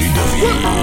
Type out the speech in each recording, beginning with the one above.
Ludovic.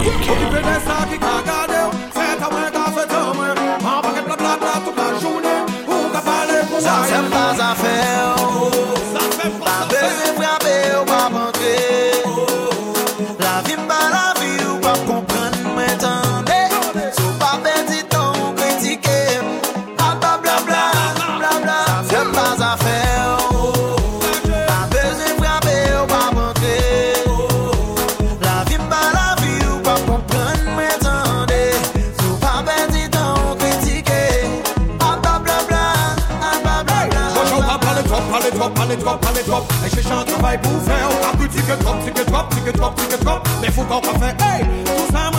pas les top Et je un travail pour faire On a plus que trop, que trop, que trop, que trop Mais faut qu'on pas faire, hey, tout ça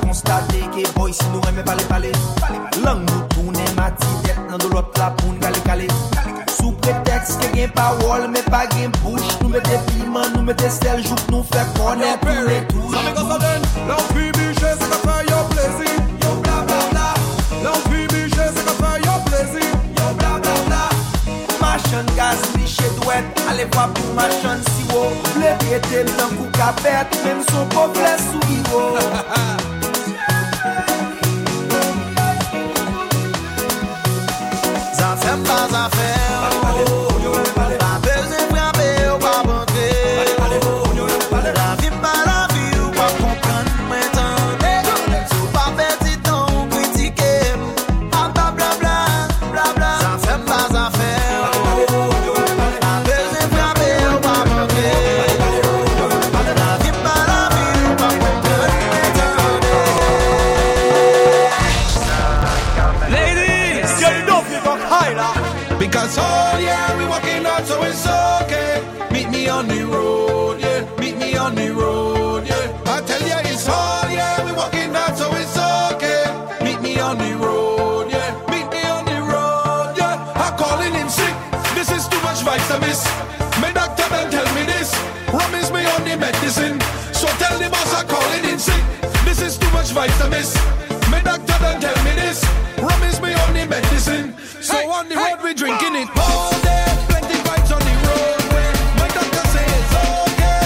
konstate ke boy si nou reme pale pale Lang nou toune mati det nan do lot la poun gale gale Sou preteks ke gen pawol me pa gen bouch Nou mette piman, nou mette sel, jouk nou fe konen pou le tou Sa me konsaden, lan fi biche se ka fè yo plezi Yo bla bla bla. Lan fi biche se ka fè yo plezi Yo bla bla bla. Machan gaz biche dwet, ale fwa pou machan siwo. Ple pete nan kou kapet, men sou po fles sou iwo Ha ha ha vitamins. My doctor don't tell me this. Rum is my only medicine. So hey, on the hey, road we drinking it all day. Plenty on the road. My doctor say it's okay.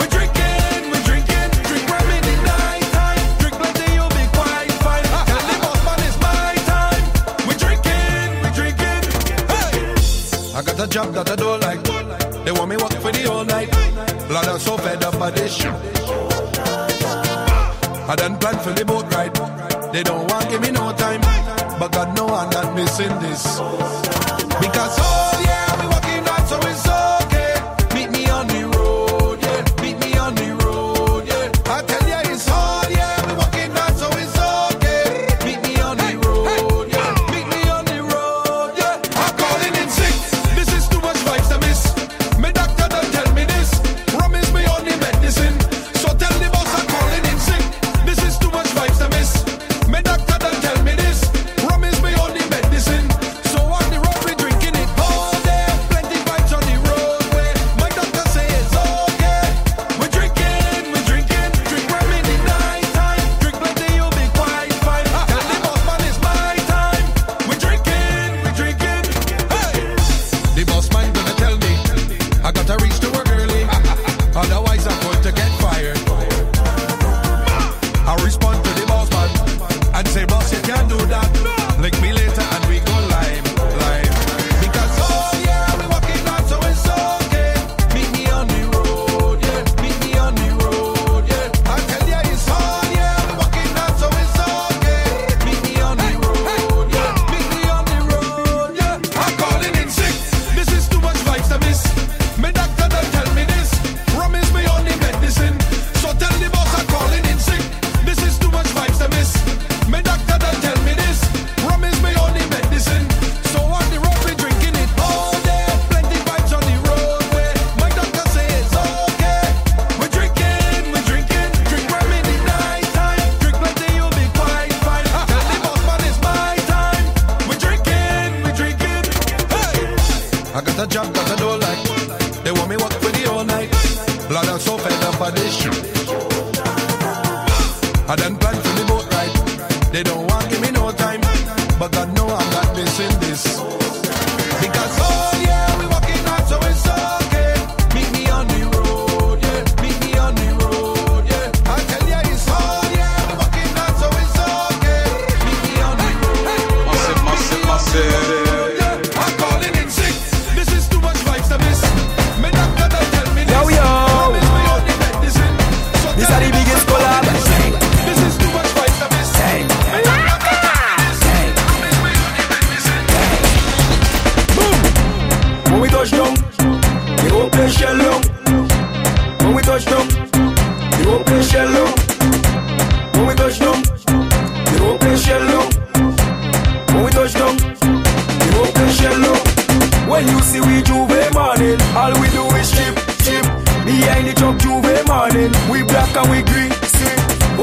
We drinking, we drinking, drink rum in the night time. Drink you be quite fine. Man, it's my time. We drinking, we drinking. I got a job that I don't like. They want me work for the whole night. Blood I'm so fed up by this shit. They don't want give me no time. But God know I'm not missing this.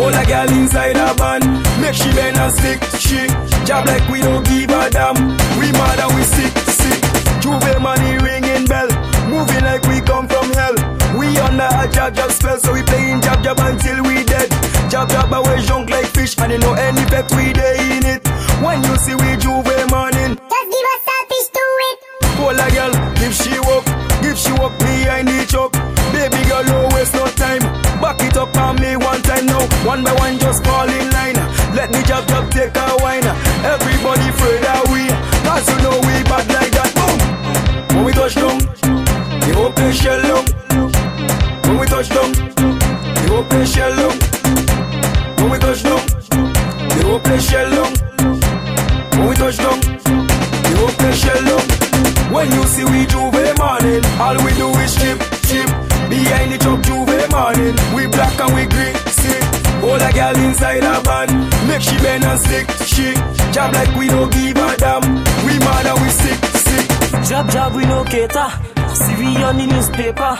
All a girl inside a van, make she bend and stick, she. Job like we don't give a damn, we mad and we sick, sick. J'ouvert money ringing bell, moving like we come from hell. We under a jab jab spell, so we playing jab jab until we dead. Jab jab we junk like fish, and you know any pet we dey in it. When you see we J'ouvert morning, Just give us selfish to it. Pull a girl, if she walk, if she walk behind the truck. Baby girl, no One by one, just fall in line. Let me jab jab take a wine. Everybody afraid that we, cause you know we make she bend and stick, she. Job like we don't give a damn, we mad and we sick, sick. Jab jab we no cater. See we on the newspaper.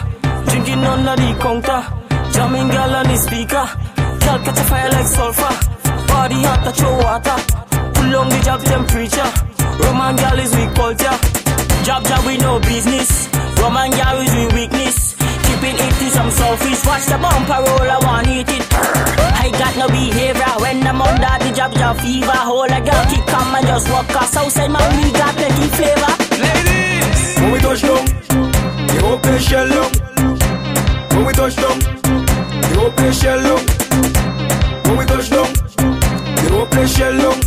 Drinking under the counter. Jamming girl on the speaker. Girl catch a fire like sulfur. Body hot touch your water. Pull on the job temperature. Roman girl is we culture. Jab jab we no business. Roman girl is we weakness. Keeping it to some selfish. Watch the bumper roll, I want eat it. Got no behavior when I'm under the job, job fever. Hold a girl kick come and just walk us outside man we got plenty flavor. Ladies, When we touch down, the whole place shell down. When we touch down, the whole place shell down. When we touch down, the whole place shell down.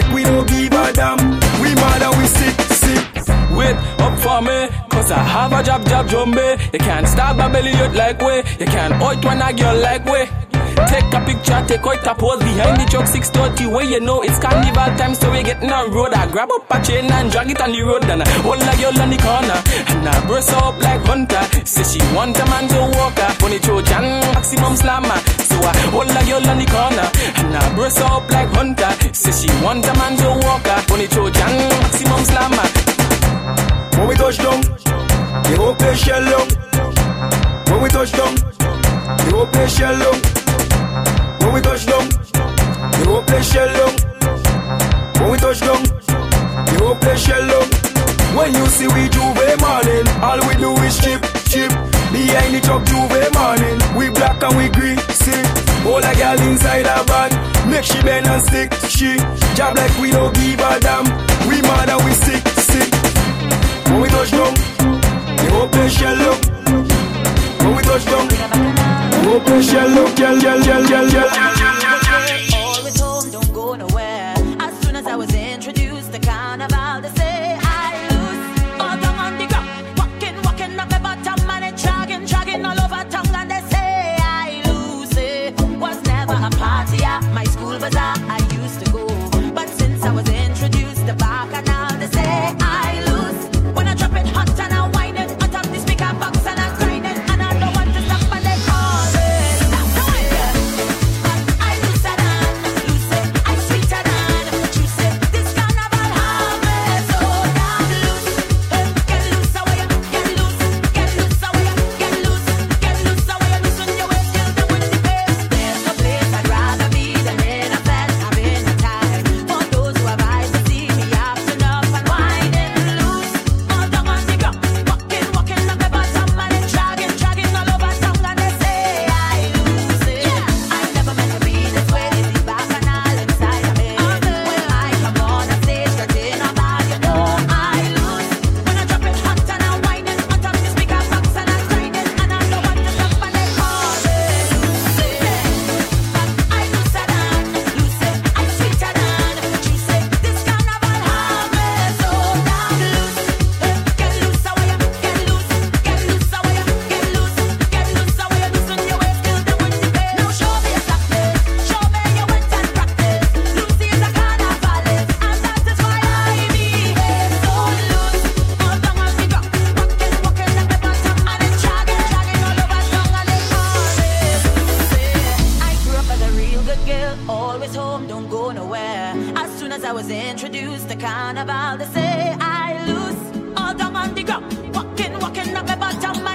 Like we don't give a damn, we mad and we sick, sick. Wait up for me, cause I have a job, job, jumbe. You can't stop my belly like way. You can't out when a girl like way. Take a picture, take out a pose behind the truck 630 where you know it's carnival time, so we getting on road. I grab up a chain and drag it on the road, and I hold a girl on the corner, and I burst up like hunter. Say she want a man to walk her, funny Trojan, maximum slammer. So I hold a girl on the corner, and I burst up like hunter. Say she want a man to walk her, funny Trojan, maximum slammer. When we touch down, the whole place shell down. When we touch down, the whole place shell down. When we touch down, the whole place shell down. When we touch down, the whole place shell down. When you see we J'ouvert morning, all we do is chip, chip. Behind the truck J'ouvert morning, we black and we green, see. All a girl inside a van, make she bend and stick, she. Job like we don't give a damn, we mad and we sick, sick. When we touch down, the whole place shell down. When we touch down, the whole place shell down, shell, shell, girl, always home, don't go nowhere. As soon as I was introduced to carnival, they say I lose all down on the ground, walking, walking up my bottom.